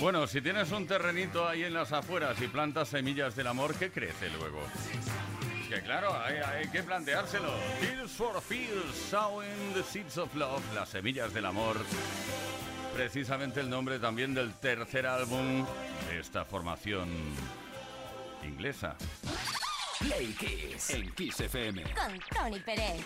Bueno, si tienes un terrenito ahí en las afueras y plantas semillas del amor, ¿qué crece luego? Que claro, hay, que planteárselo. Tears for Fears, sowing the seeds of love, las semillas del amor. Precisamente el nombre también del tercer álbum de esta formación inglesa. Play Kiss en Kiss FM. Con Tony Pérez.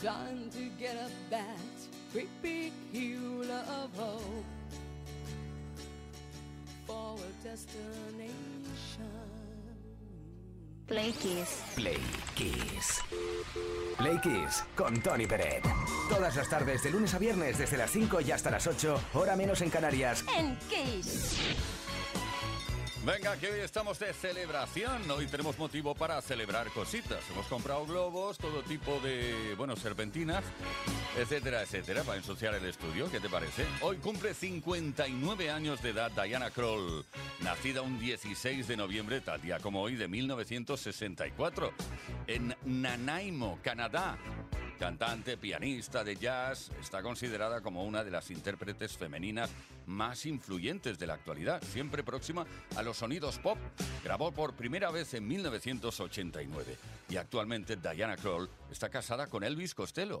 Trying to get up that great big hill of hope for a destination. Play Kiss. Play Kiss. Play Kiss con Tony Peret. Todas las tardes, de lunes a viernes, desde las 5 y hasta las 8, hora menos en Canarias. En Kiss. Venga, que hoy estamos de celebración. Hoy tenemos motivo para celebrar cositas. Hemos comprado globos, todo tipo de, bueno, serpentinas, etcétera, etcétera, para ensuciar el estudio. ¿Qué te parece? Hoy cumple 59 años de edad Diana Kroll, nacida un 16 de noviembre, tal día como hoy, de 1964, en Nanaimo, Canadá. Cantante, pianista de jazz, está considerada como una de las intérpretes femeninas más influyentes de la actualidad, siempre próxima a los sonidos pop. Grabó por primera vez en 1989 y actualmente Diana Kroll está casada con Elvis Costello.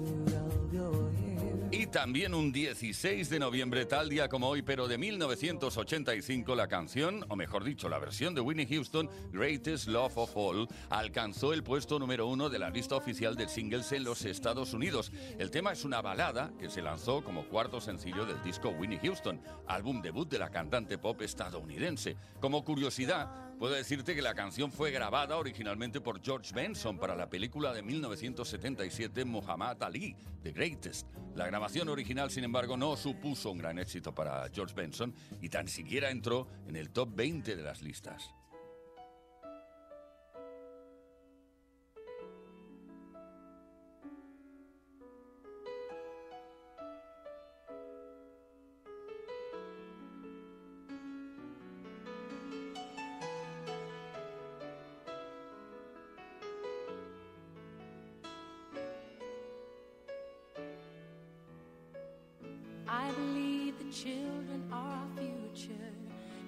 también un 16 de noviembre, tal día como hoy, pero de 1985, la canción, o mejor dicho, la versión de Whitney Houston, Greatest Love of All, alcanzó el puesto número uno de la lista oficial de singles en los Estados Unidos. El tema es una balada que se lanzó como cuarto sencillo del disco Whitney Houston, álbum debut de la cantante pop estadounidense. Como curiosidad, Puedo decirte que la canción fue grabada originalmente por George Benson para la película de 1977 Muhammad Ali, The Greatest. La grabación original, sin embargo, no supuso un gran éxito para George Benson y tan siquiera entró en el top 20 de las listas. Children are our future.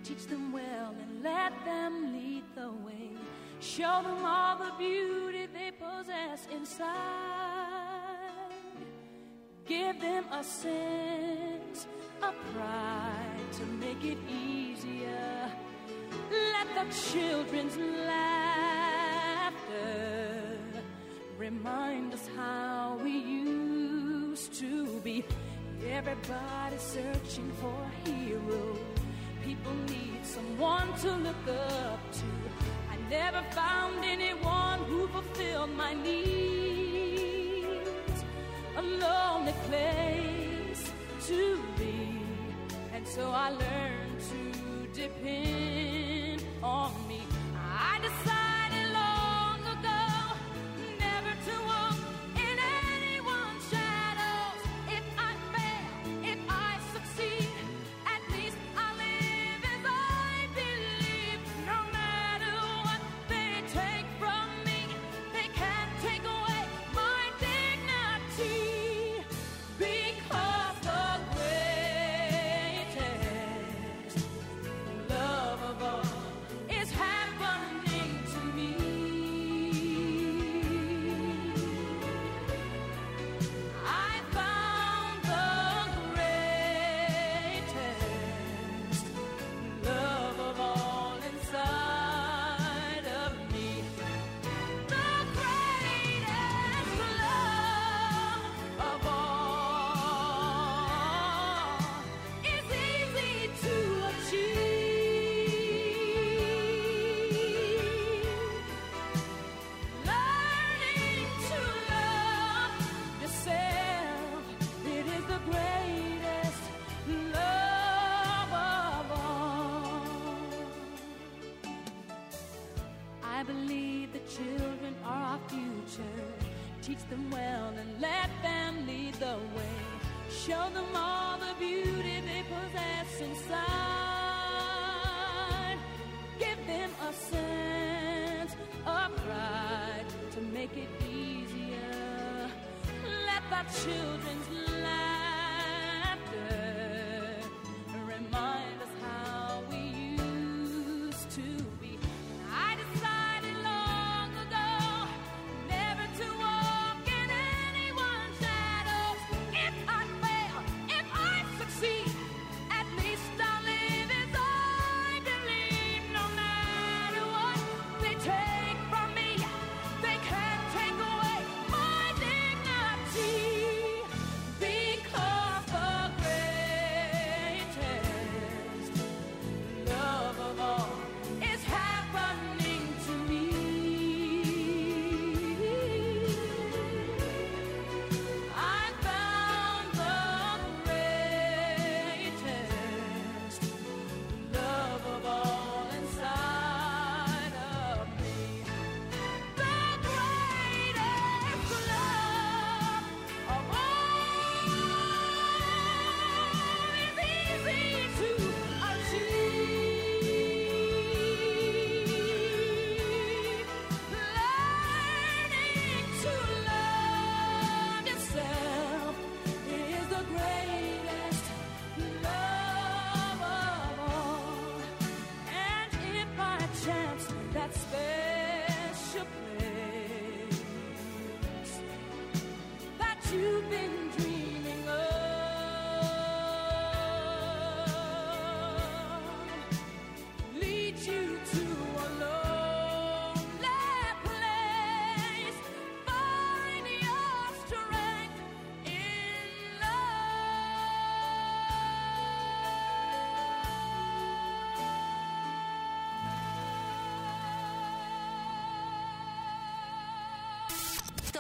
Teach them well and let them lead the way. Show them all the beauty they possess inside. Give them a sense of pride to make it easier. Let the children's laughter remind us how we used to be. Everybody's searching for a hero. People need someone to look up to. I never found anyone who fulfilled my needs. A lonely place to be. And so I learned to depend on me.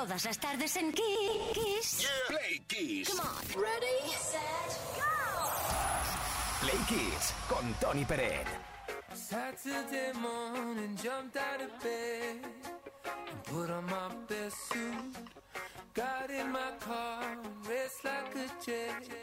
Todas las tardes en Kiss. Yeah. Play Kiss. Come on. Ready, set, go. Play Kiss con Tony Pérez. Saturday morning, jumped out of bed and put on my best suit. Got in my car, raced like a jet.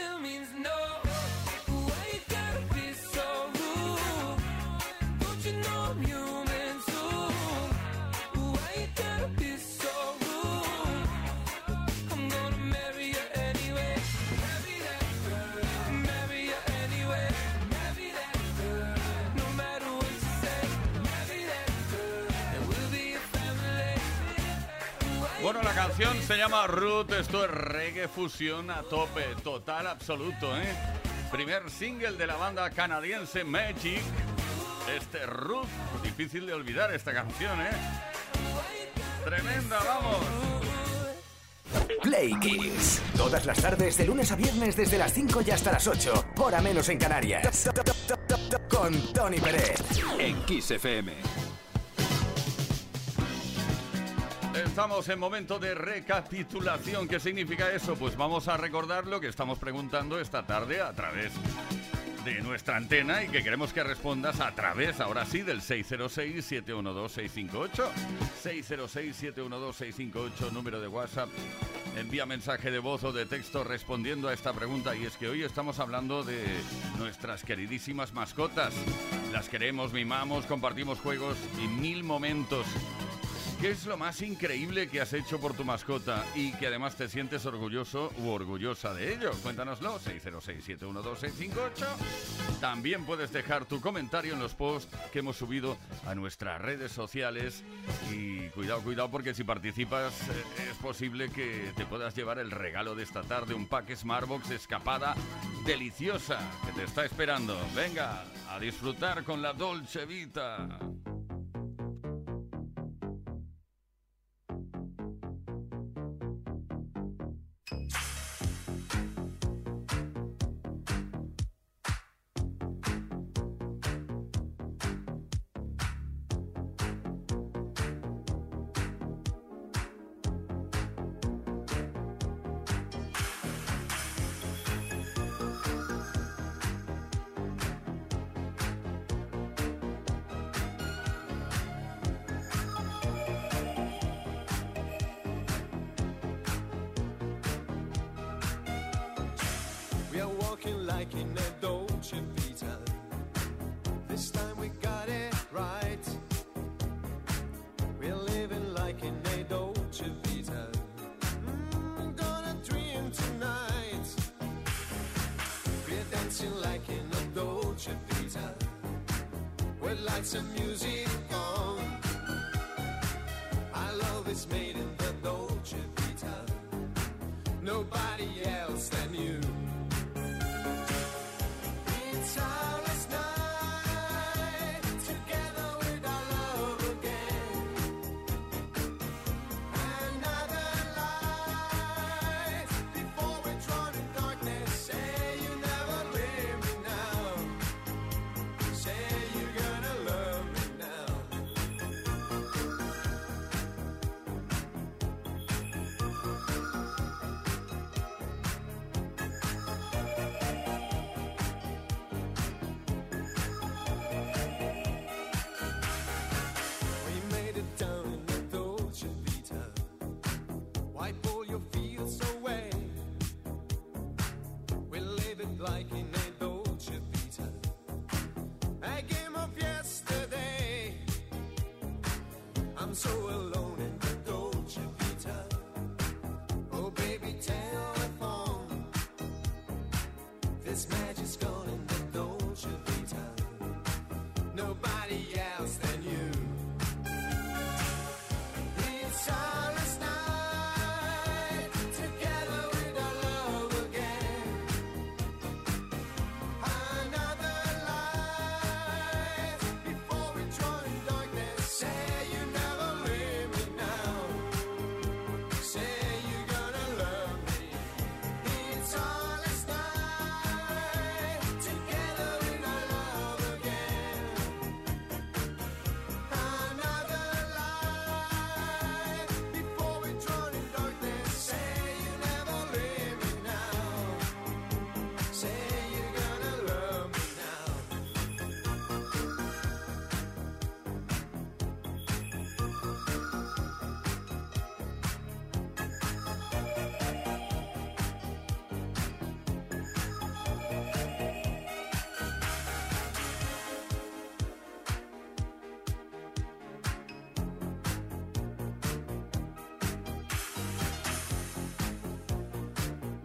canción se llama Ruth, esto es reggae fusión a tope, total, absoluto, ¿eh? Primer single de la banda canadiense Magic. Este Ruth, difícil de olvidar esta canción, ¿eh? Tremenda, vamos. Play Kiss. Todas las tardes, de lunes a viernes, desde las 5 y hasta las 8. Hora menos en Canarias. Con Tony Pérez. En Kiss FM. Estamos en momento de recapitulación. ¿Qué significa eso? Pues vamos a recordar lo que estamos preguntando esta tarde a través de nuestra antena y que queremos que respondas a través, ahora sí, del 606-712-658. 606-712-658, número de WhatsApp. Envía mensaje de voz o de texto respondiendo a esta pregunta. Y es que hoy estamos hablando de nuestras queridísimas mascotas. Las queremos, mimamos, compartimos juegos y mil momentos. ¿Qué es lo más increíble que has hecho por tu mascota y que además te sientes orgulloso u orgullosa de ello? Cuéntanoslo, 606-712-658. También puedes dejar tu comentario en los posts que hemos subido a nuestras redes sociales. Y cuidado, cuidado, porque si participas eh, es posible que te puedas llevar el regalo de esta tarde, un pack Smartbox escapada deliciosa que te está esperando. Venga, a disfrutar con la Dolce Vita. We are walking like in a Dolce Vita. This time we got it right. We're living like in a Dolce Vita. Mm, gonna dream tonight. We're dancing like in a Dolce Vita. With lights and music on. Our love is made alone.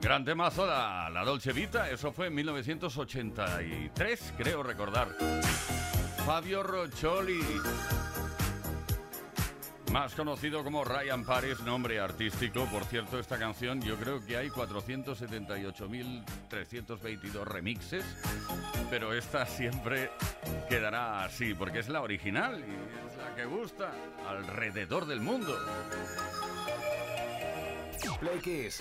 Gran temazo, la, la Dolce Vita, eso fue en 1983, creo recordar. Fabio Rocholi, más conocido como Ryan Paris, nombre artístico. Por cierto, esta canción yo creo que hay 478.322 remixes, pero esta siempre quedará así, porque es la original y es la que gusta alrededor del mundo. Play Kiss.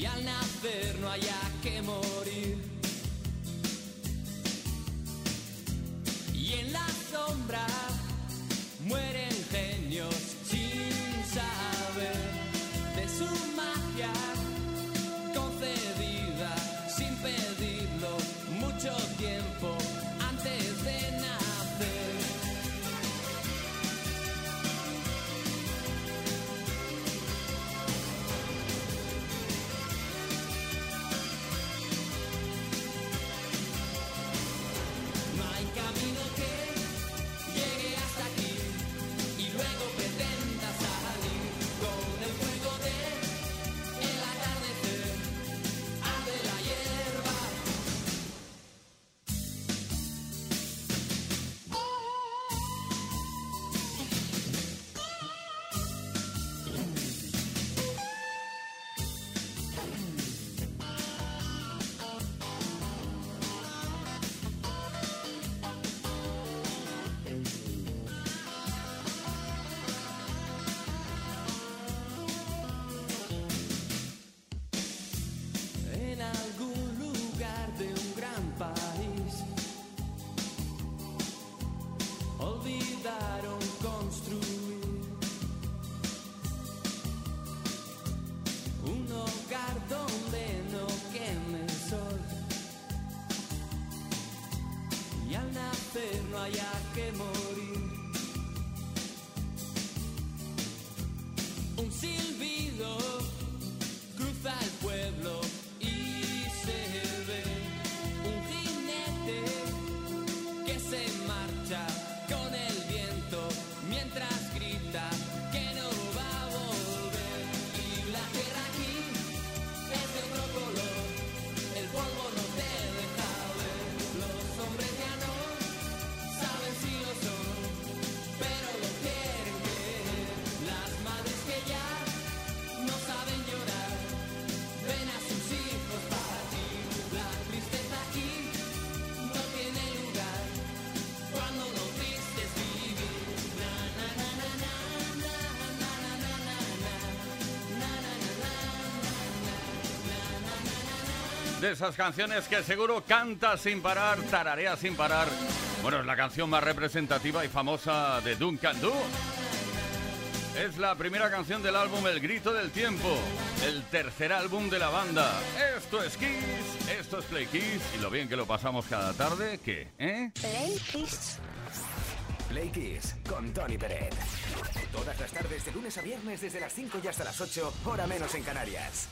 y al nacer no haya que morir. Y en la sombra muere sin De esas canciones que seguro canta sin parar, tararea sin parar. Bueno, es la canción más representativa y famosa de Duncan Du. Es la primera canción del álbum El Grito del Tiempo, el tercer álbum de la banda. Esto es Kiss, esto es Play Kiss y lo bien que lo pasamos cada tarde, ¿qué? ¿Eh? Play Kiss. Play Kiss con Tony Peret. Todas las tardes de lunes a viernes desde las 5 y hasta las 8, hora menos en Canarias.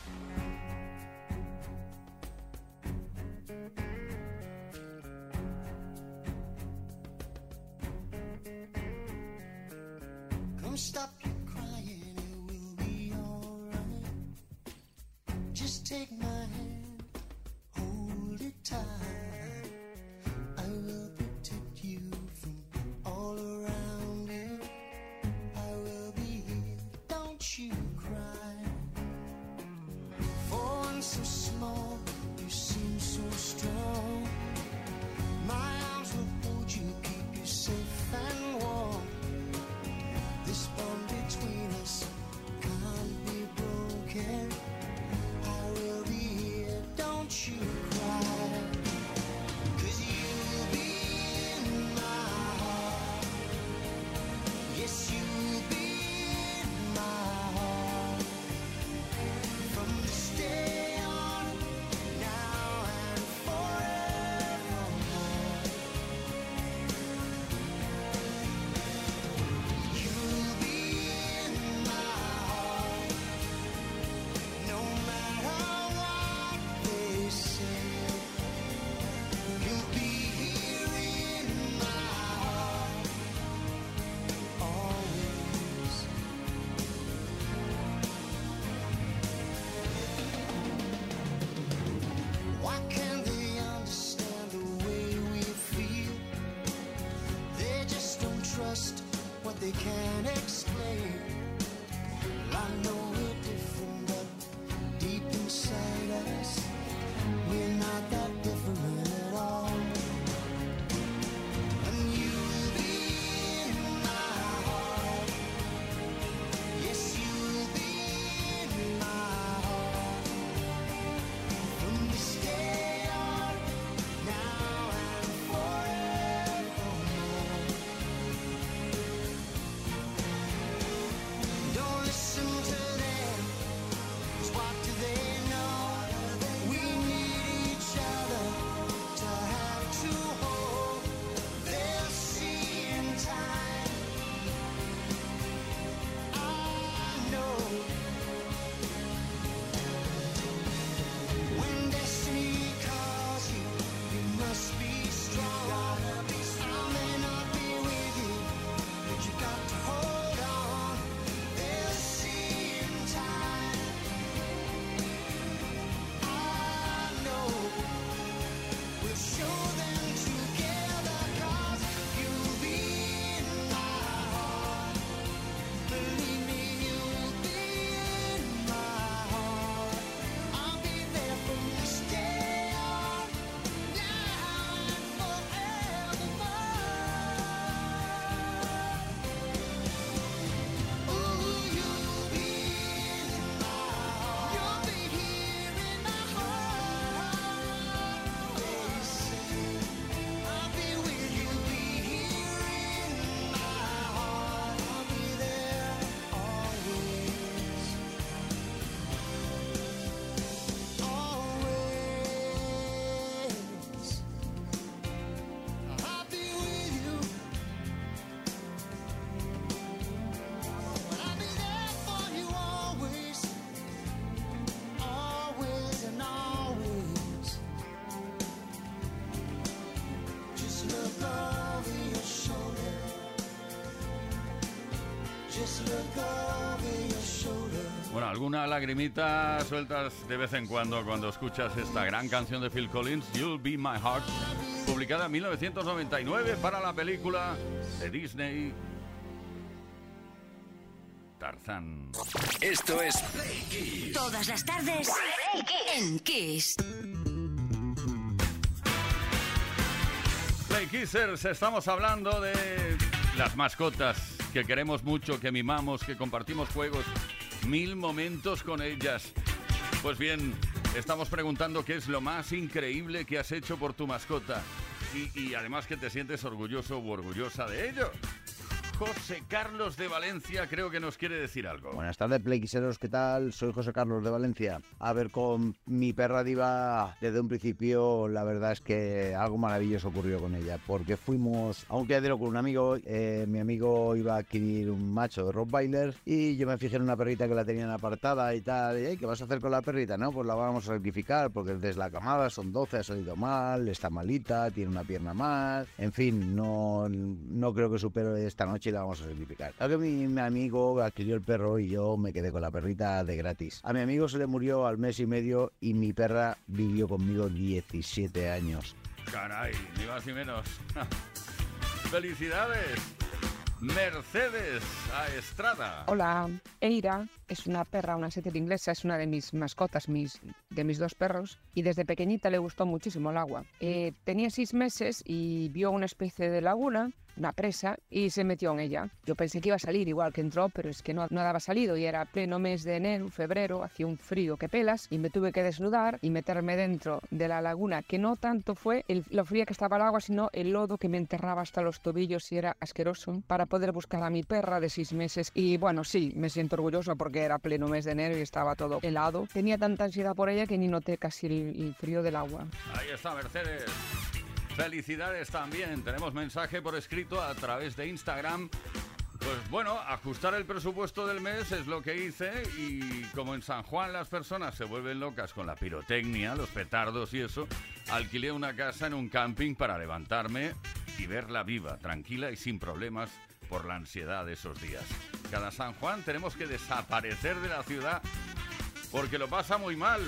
Stop your crying, it will be alright. Just take my hand, hold it tight. Alguna lagrimita sueltas de vez en cuando cuando escuchas esta gran canción de Phil Collins, You'll Be My Heart, publicada en 1999 para la película de Disney Tarzán. Esto es Play Kiss. Todas las tardes en Kiss. Play Kissers, estamos hablando de las mascotas que queremos mucho, que mimamos, que compartimos juegos, mil momentos con ellas. Pues bien, estamos preguntando qué es lo más increíble que has hecho por tu mascota y, además que te sientes orgulloso u orgullosa de ello. José Carlos de Valencia creo que nos quiere decir algo. Buenas tardes, Playquiseros, ¿qué tal? Soy José Carlos de Valencia. A ver, con mi perra diva, desde un principio, la verdad es que algo maravilloso ocurrió con ella, porque fuimos a un criadero con un amigo, eh, mi amigo iba a adquirir un macho de Rottweiler y yo me fijé en una perrita que la tenían apartada y tal, y "Ey, ¿qué vas a hacer con la perrita? No, pues la vamos a rectificar, porque desde la camada son 12, ha salido mal, está malita, tiene una pierna más, en fin, no, no creo que supere esta noche y la vamos a rectificar. Claro que mi, mi amigo adquirió el perro y yo me quedé con la perrita de gratis. A mi amigo se le murió al mes y medio y mi perra vivió conmigo 17 años. Caray, ni más ni menos. ¡Felicidades! Mercedes a Estrada. Hola, Eira es una perra, una setter inglesa, es una de mis mascotas, mis, de mis dos perros, y desde pequeñita le gustó muchísimo el agua. Eh, tenía seis meses y vio una especie de laguna, una presa, y se metió en ella. Yo pensé que iba a salir igual que entró, pero es que no, no daba salido y era pleno mes de enero, febrero, hacía un frío que pelas, y me tuve que desnudar y meterme dentro de la laguna, que no tanto fue el, lo fría que estaba el agua, sino el lodo que me enterraba hasta los tobillos y era asqueroso, para poder buscar a mi perra de seis meses. Y bueno, sí, me siento orgulloso porque era pleno mes de enero y estaba todo helado. Tenía tanta ansiedad por ella que ni noté casi el, el frío del agua. Ahí está Mercedes. Felicidades también. Tenemos mensaje por escrito a través de Instagram. Pues bueno, ajustar el presupuesto del mes es lo que hice y como en San Juan las personas se vuelven locas con la pirotecnia, los petardos y eso, alquilé una casa en un camping para levantarme y verla viva, tranquila y sin problemas por la ansiedad de esos días. Cada San Juan tenemos que desaparecer de la ciudad porque lo pasa muy mal.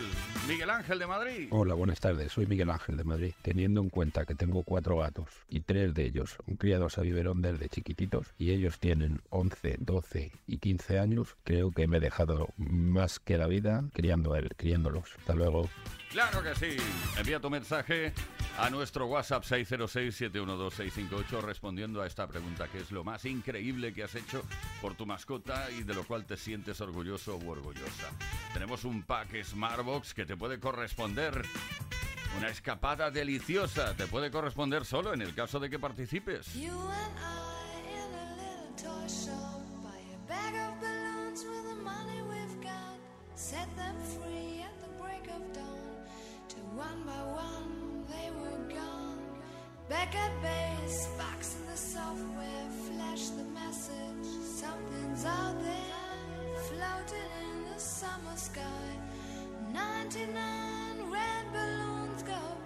Miguel Ángel de Madrid. Hola, buenas tardes. Soy Miguel Ángel de Madrid. Teniendo en cuenta que tengo cuatro gatos y tres de ellos son criados a biberón desde chiquititos y ellos tienen 11, 12 y 15 años, creo que me he dejado más que la vida criando a él, criándolos. Hasta luego. Claro que sí. Envía tu mensaje a nuestro WhatsApp 606-712-658 respondiendo a esta pregunta, ¿qué es lo más increíble que has hecho por tu mascota y de lo cual te sientes orgulloso u orgullosa? Tenemos un pack Smartbox que te puede corresponder. Una escapada deliciosa te puede corresponder solo en el caso de que participes. Set them free at the break of dawn. Till one by one they were gone. Back at base, box in the software, flash the message. Something's out there, floating in the summer sky. 99 red balloons go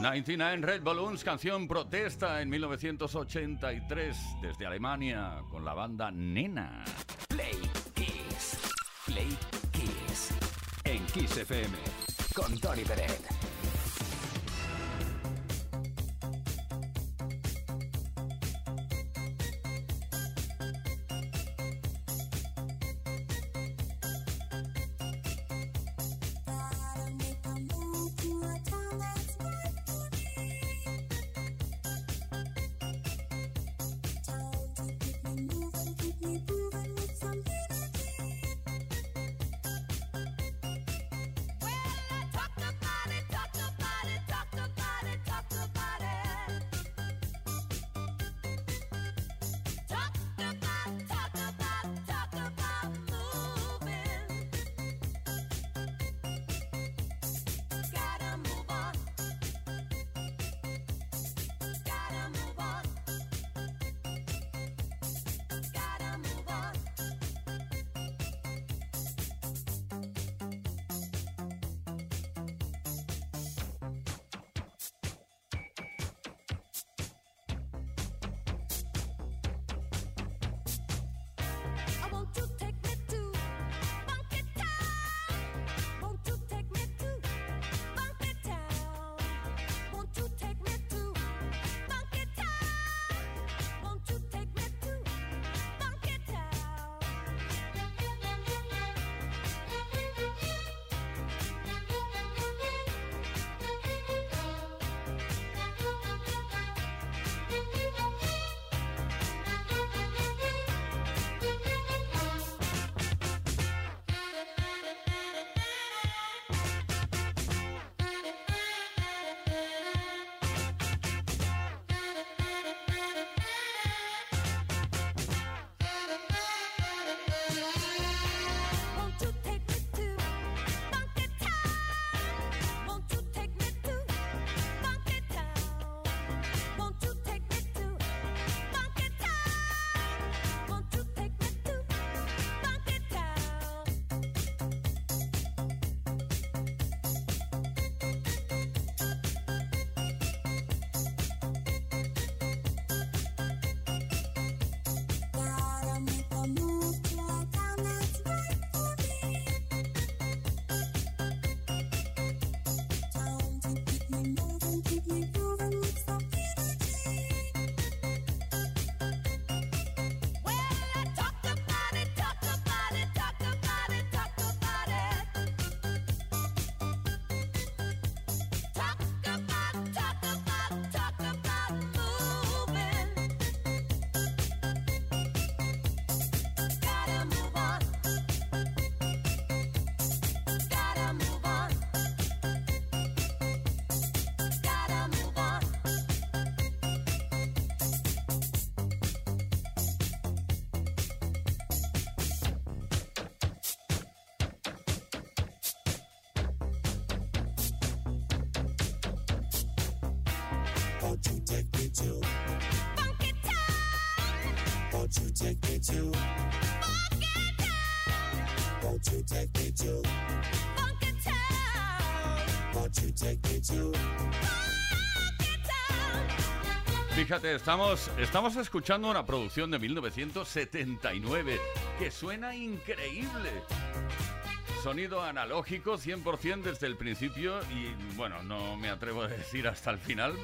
99 Red Balloons, canción protesta en 1983 desde Alemania con la banda Nena. Play Kiss. Play Kiss. En Kiss FM. Con Tony Peret. Fíjate, estamos, estamos escuchando una producción de 1979 que suena increíble. Sonido analógico 100% desde el principio y bueno, no me atrevo a decir hasta el final.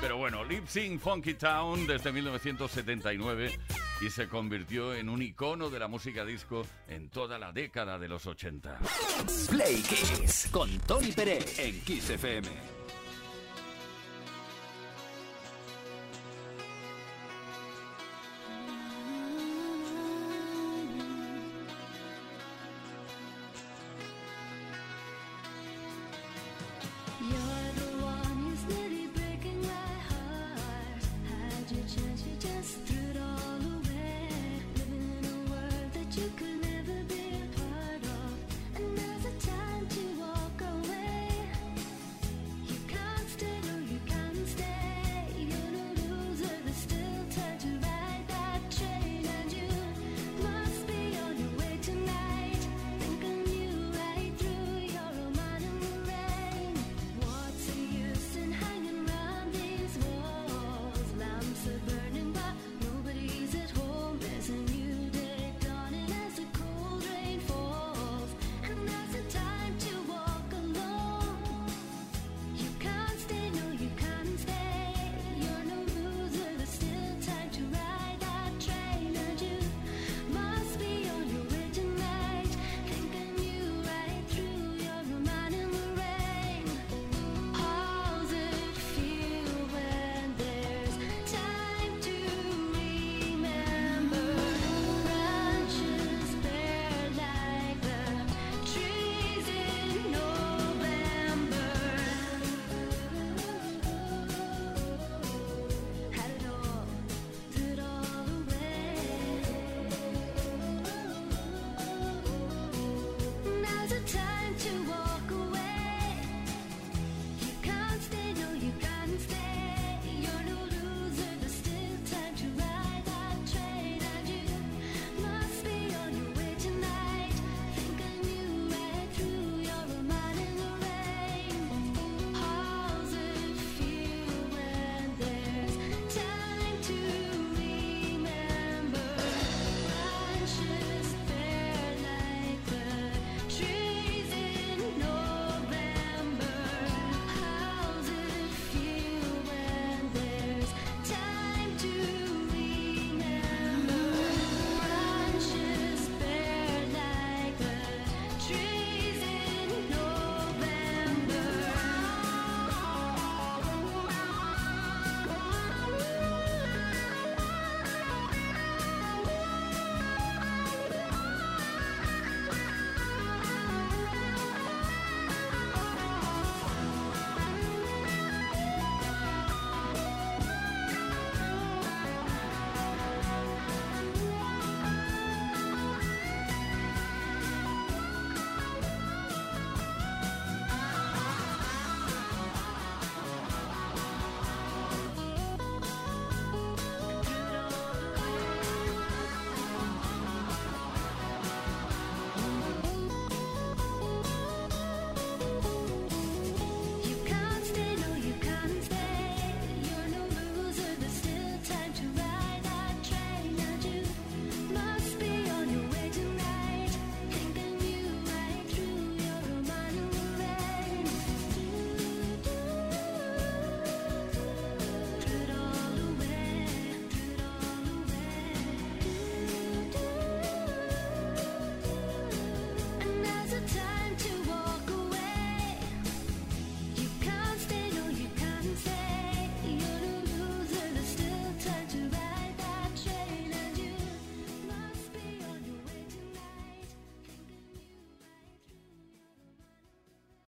Pero bueno, Lip Sync Funky Town desde 1979 y se convirtió en un icono de la música disco en toda la década de los 80. Play Kiss. Con Tony Peret. En Kiss FM.